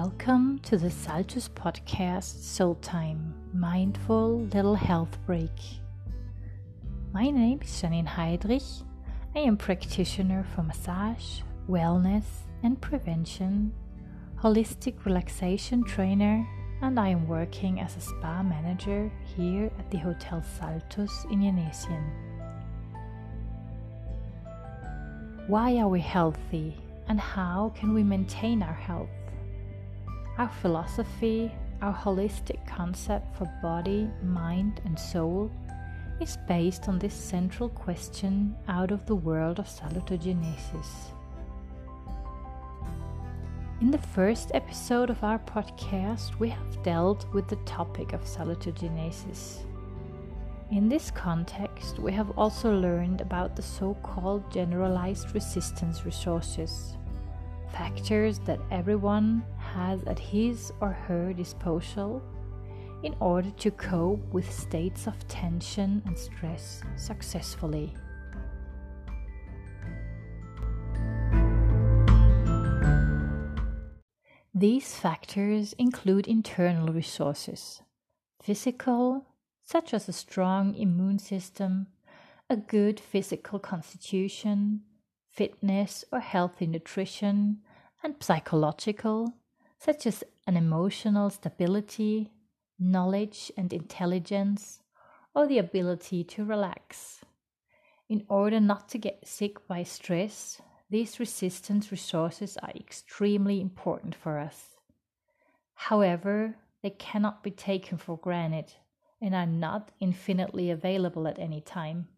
Welcome to the Saltus Podcast Soul Time Mindful Little Health Break. My name is Janine Heydrich. I am practitioner for massage, wellness and prevention, holistic relaxation trainer, and I am working as a spa manager here at the Hotel Saltus in Jenesien. Why are we healthy and how can we maintain our health? Our philosophy, our holistic concept for body, mind, and soul is based on this central question out of the world of salutogenesis. In the first episode of our podcast, we have dealt with the topic of salutogenesis. In this context, we have also learned about the so called generalized resistance resources factors that everyone has at his or her disposal in order to cope with states of tension and stress successfully. These factors include internal resources physical, such as a strong immune system, a good physical constitution, fitness or healthy nutrition, and psychological, such as an emotional stability, knowledge and intelligence, or the ability to relax. In order not to get sick by stress, these resistance resources are extremely important for us. However, they cannot be taken for granted and are not infinitely available at any time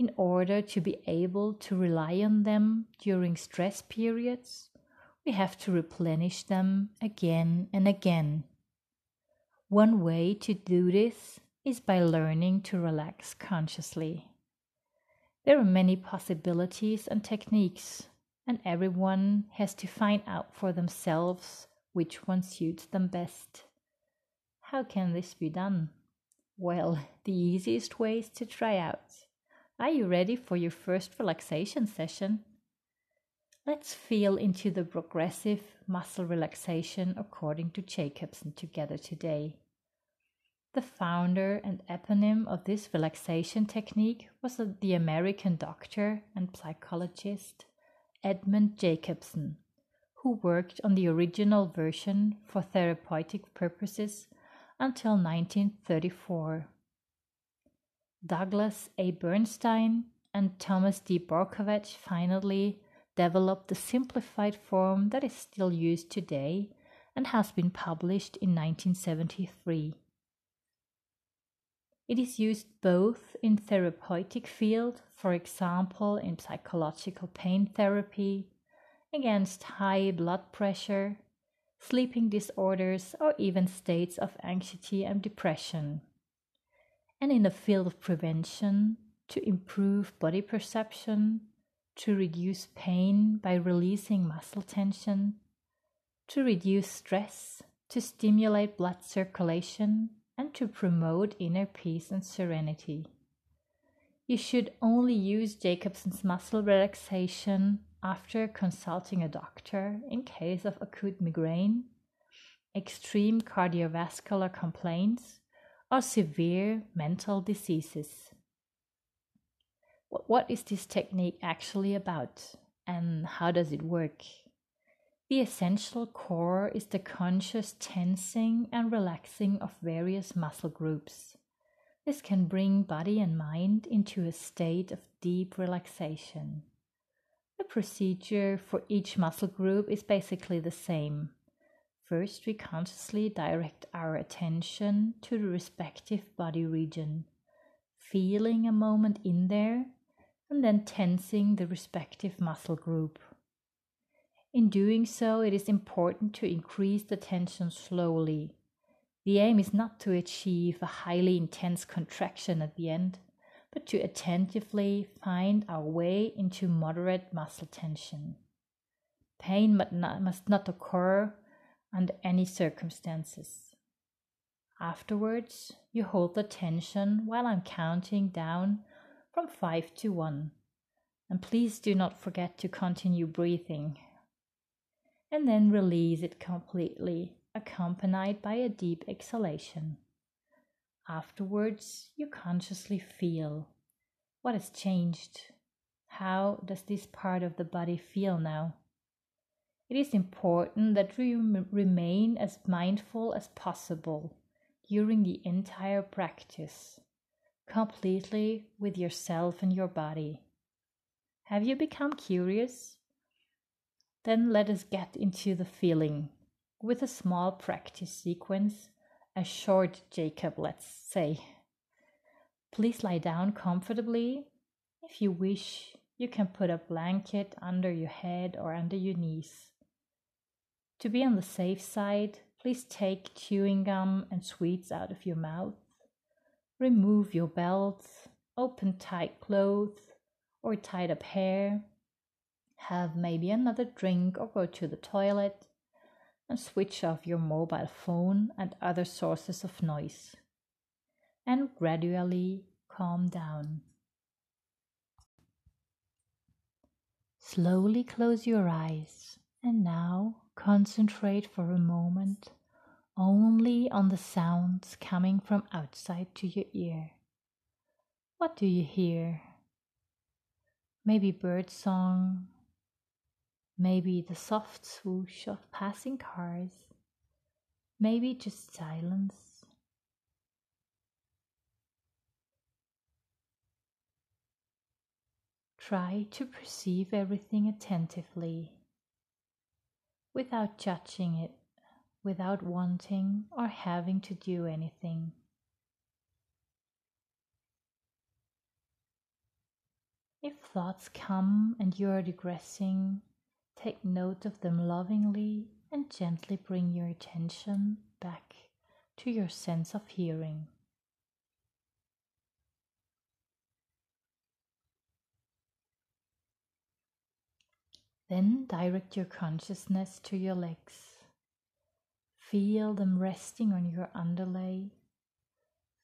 in order to be able to rely on them during stress periods, we have to replenish them again and again. One way to do this is by learning to relax consciously. There are many possibilities and techniques, and everyone has to find out for themselves which one suits them best. How can this be done? Well, the easiest way is to try out. Are you ready for your first relaxation session? Let's feel into the progressive muscle relaxation according to Jacobson together today. The founder and eponym of this relaxation technique was the American doctor and psychologist Edmund Jacobson, who worked on the original version for therapeutic purposes until 1934. Douglas A. Bernstein and Thomas D. Borkovec finally developed the simplified form that is still used today and has been published in 1973. It is used both in therapeutic field, for example in psychological pain therapy, against high blood pressure, sleeping disorders, or even states of anxiety and depression and in the field of prevention to improve body perception, to reduce pain by releasing muscle tension, to reduce stress, to stimulate blood circulation, and to promote inner peace and serenity. You should only use Jacobson's muscle relaxation after consulting a doctor in case of acute migraine, extreme cardiovascular complaints, or severe mental diseases. What is this technique actually about and how does it work? The essential core is the conscious tensing and relaxing of various muscle groups. This can bring body and mind into a state of deep relaxation. The procedure for each muscle group is basically the same. First, we consciously direct our attention to the respective body region, feeling a moment in there, and then tensing the respective muscle group. In doing so, it is important to increase the tension slowly. The aim is not to achieve a highly intense contraction at the end, but to attentively find our way into moderate muscle tension. Pain must not occur under any circumstances. Afterwards, you hold the tension while I'm counting down from 5 to 1. And please do not forget to continue breathing. and then release it completely, accompanied by a deep exhalation. Afterwards, you consciously feel what has changed. How does this part of the body feel now? It is important that we remain as mindful as possible during the entire practice, completely with yourself and your body. Have you become curious? Then let us get into the feeling with a small practice sequence, a short Jacob, let's say. Please lie down comfortably. If you wish, you can put a blanket under your head or under your knees. To be on the safe side, please take chewing gum and sweets out of your mouth. Remove your belt, open tight clothes or tied up hair. Have maybe another drink or go to the toilet and switch off your mobile phone and other sources of noise. And gradually calm down. Slowly close your eyes and now concentrate for a moment only on the sounds coming from outside to your ear. What do you hear? Maybe bird song, maybe the soft swoosh of passing cars, maybe just silence. Try to perceive everything attentively without judging it, without wanting or having to do anything. If thoughts come and you are digressing, take note of them lovingly and gently bring your attention back to your sense of hearing. Then direct your consciousness to your legs. Feel them resting on your underlay.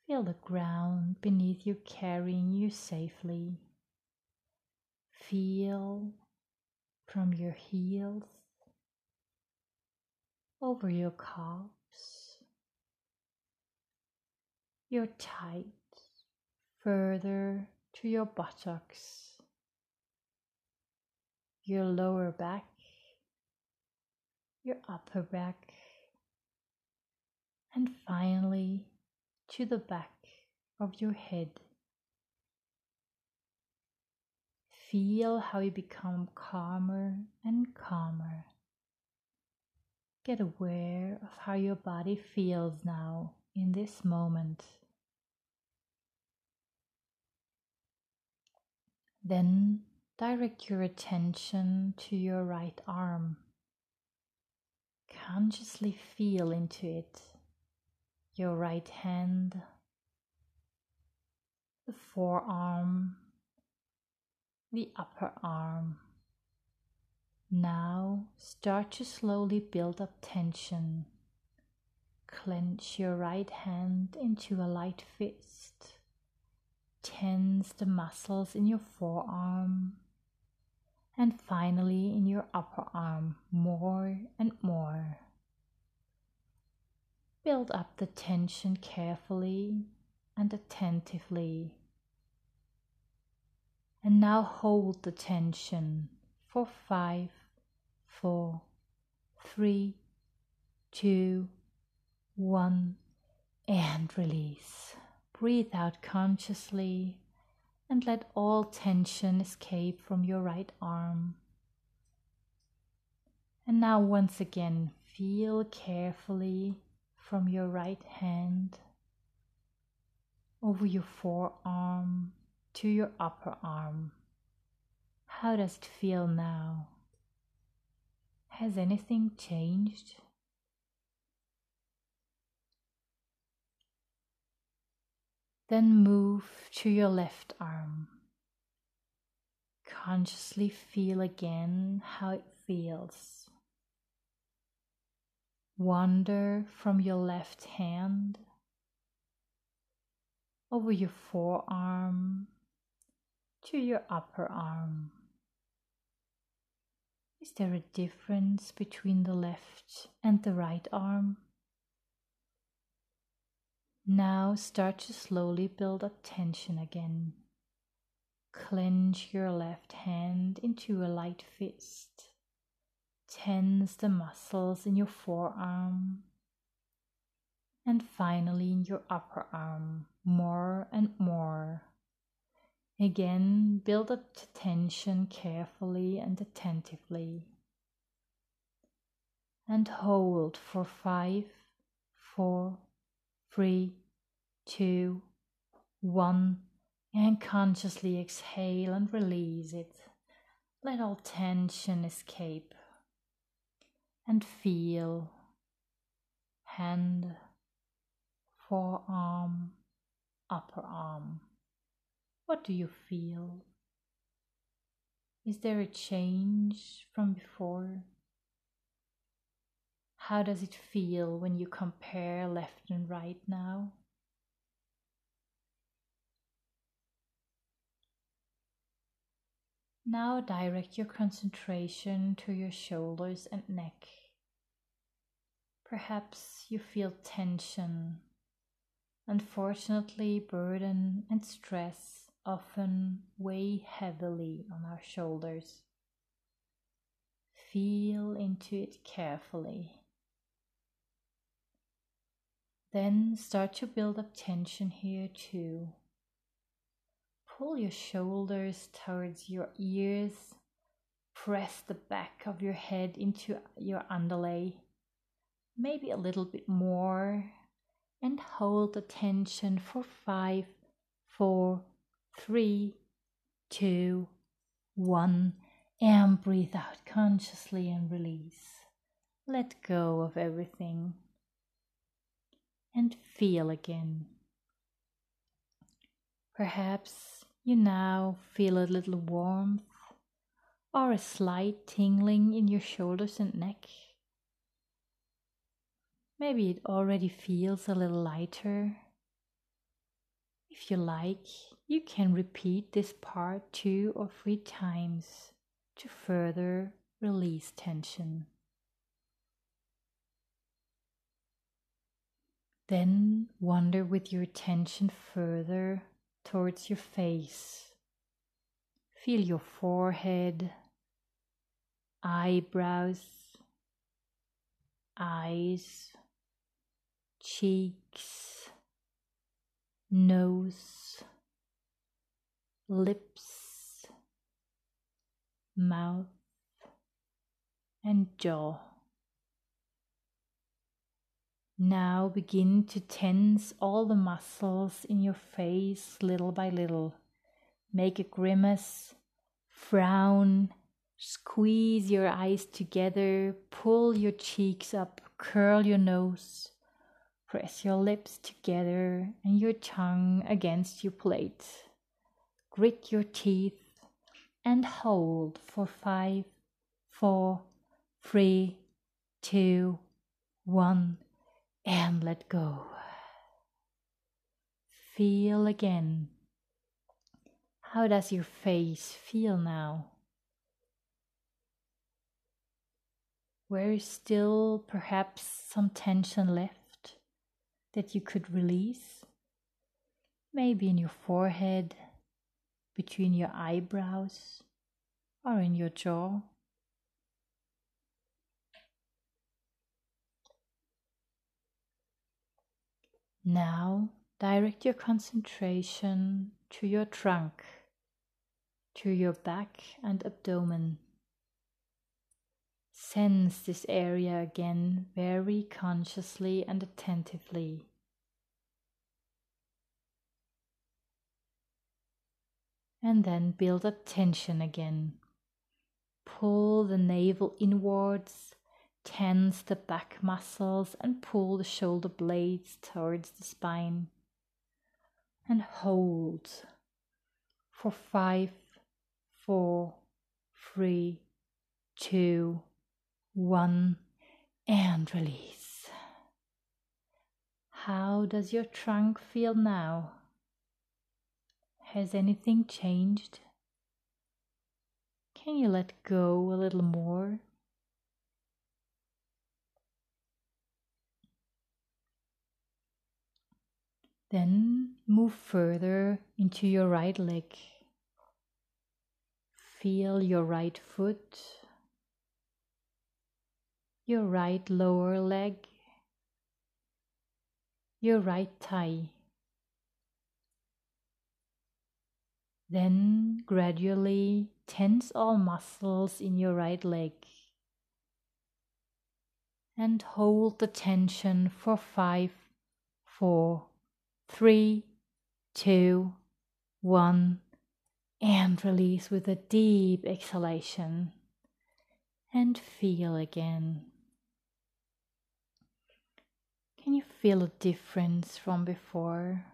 Feel the ground beneath you carrying you safely. Feel from your heels over your calves, your tight further to your buttocks your lower back, your upper back, and finally to the back of your head. Feel how you become calmer and calmer. Get aware of how your body feels now in this moment. Then Direct your attention to your right arm. Consciously feel into it, your right hand, the forearm, the upper arm. Now start to slowly build up tension. Clench your right hand into a light fist. Tense the muscles in your forearm and finally in your upper arm more and more. Build up the tension carefully and attentively. And now hold the tension for five, four, three, two, one, and release. Breathe out consciously and let all tension escape from your right arm. And now, once again, feel carefully from your right hand over your forearm to your upper arm. How does it feel now? Has anything changed? Then move to your left arm. Consciously feel again how it feels. Wander from your left hand over your forearm to your upper arm. Is there a difference between the left and the right arm? Now start to slowly build up tension again. Clench your left hand into a light fist. Tense the muscles in your forearm. And finally in your upper arm, more and more. Again, build up the tension carefully and attentively. And hold for five, four, three, two, one, and consciously exhale and release it. Let all tension escape and feel hand, forearm, upper arm. What do you feel? Is there a change from before? How does it feel when you compare left and right now? Now direct your concentration to your shoulders and neck. Perhaps you feel tension. Unfortunately, burden and stress often weigh heavily on our shoulders. Feel into it carefully. Then start to build up tension here too. Pull your shoulders towards your ears. Press the back of your head into your underlay. Maybe a little bit more. And hold the tension for five, four, three, two, one. And breathe out consciously and release. Let go of everything and feel again. Perhaps you now feel a little warmth or a slight tingling in your shoulders and neck. Maybe it already feels a little lighter. If you like, you can repeat this part two or three times to further release tension. Then wander with your attention further towards your face. Feel your forehead, eyebrows, eyes, cheeks, nose, lips, mouth, and jaw. Now begin to tense all the muscles in your face little by little. Make a grimace, frown, squeeze your eyes together, pull your cheeks up, curl your nose, press your lips together and your tongue against your plate. Grit your teeth and hold for five, four, three, two, one and let go. Feel again. How does your face feel now? Where is still perhaps some tension left that you could release? Maybe in your forehead, between your eyebrows, or in your jaw. Now direct your concentration to your trunk, to your back and abdomen. Sense this area again very consciously and attentively. And then build up tension again. Pull the navel inwards Tense the back muscles and pull the shoulder blades towards the spine. And hold for five, four, three, two, one, and release. How does your trunk feel now? Has anything changed? Can you let go a little more? Then move further into your right leg. Feel your right foot, your right lower leg, your right thigh. Then gradually tense all muscles in your right leg and hold the tension for five, four, three, two, one, and release with a deep exhalation and feel again. Can you feel a difference from before?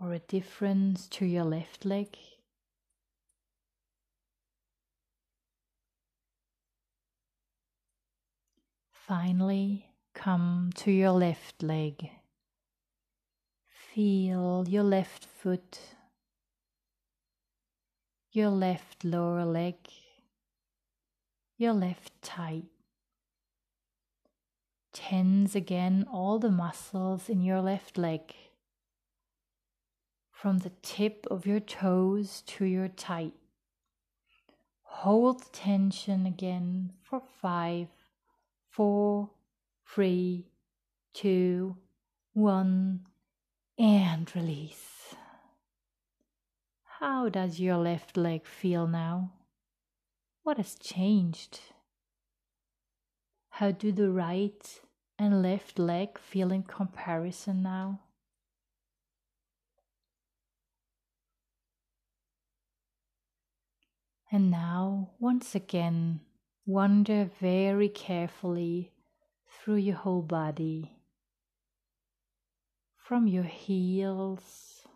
Or a difference to your left leg? Finally, come to your left leg. Feel your left foot, your left lower leg, your left thigh. Tense again all the muscles in your left leg, from the tip of your toes to your thigh. Hold tension again for five, four, three, two, one and release. How does your left leg feel now? What has changed? How do the right and left leg feel in comparison now? And now, once again, wander very carefully through your whole body from your heels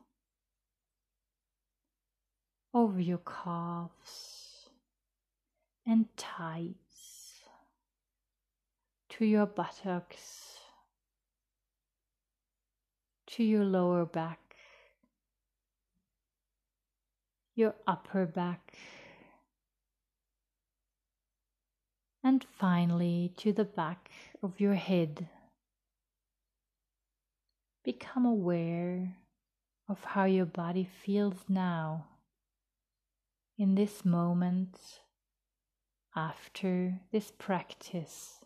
over your calves and thighs to your buttocks to your lower back, your upper back, and finally to the back of your head. Become aware of how your body feels now, in this moment, after this practice.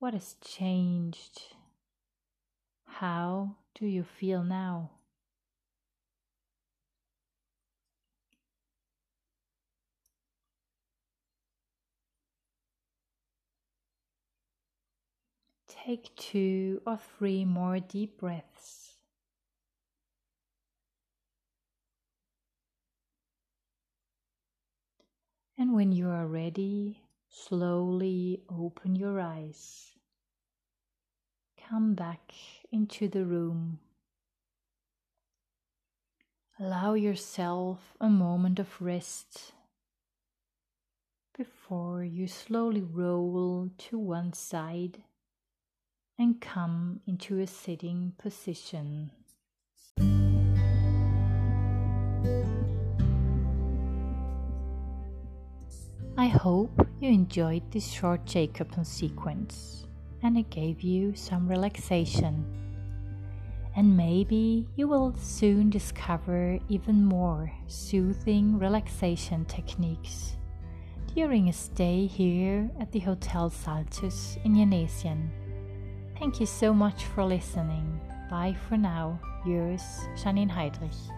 What has changed? How do you feel now? Take two or three more deep breaths. And when you are ready, slowly open your eyes. Come back into the room. Allow yourself a moment of rest before you slowly roll to one side and come into a sitting position. I hope you enjoyed this short Jacobson sequence and it gave you some relaxation. And maybe you will soon discover even more soothing relaxation techniques during a stay here at the Hotel Saltus in Jenesien. Thank you so much for listening. Bye for now. Yours, Janine Heydrich.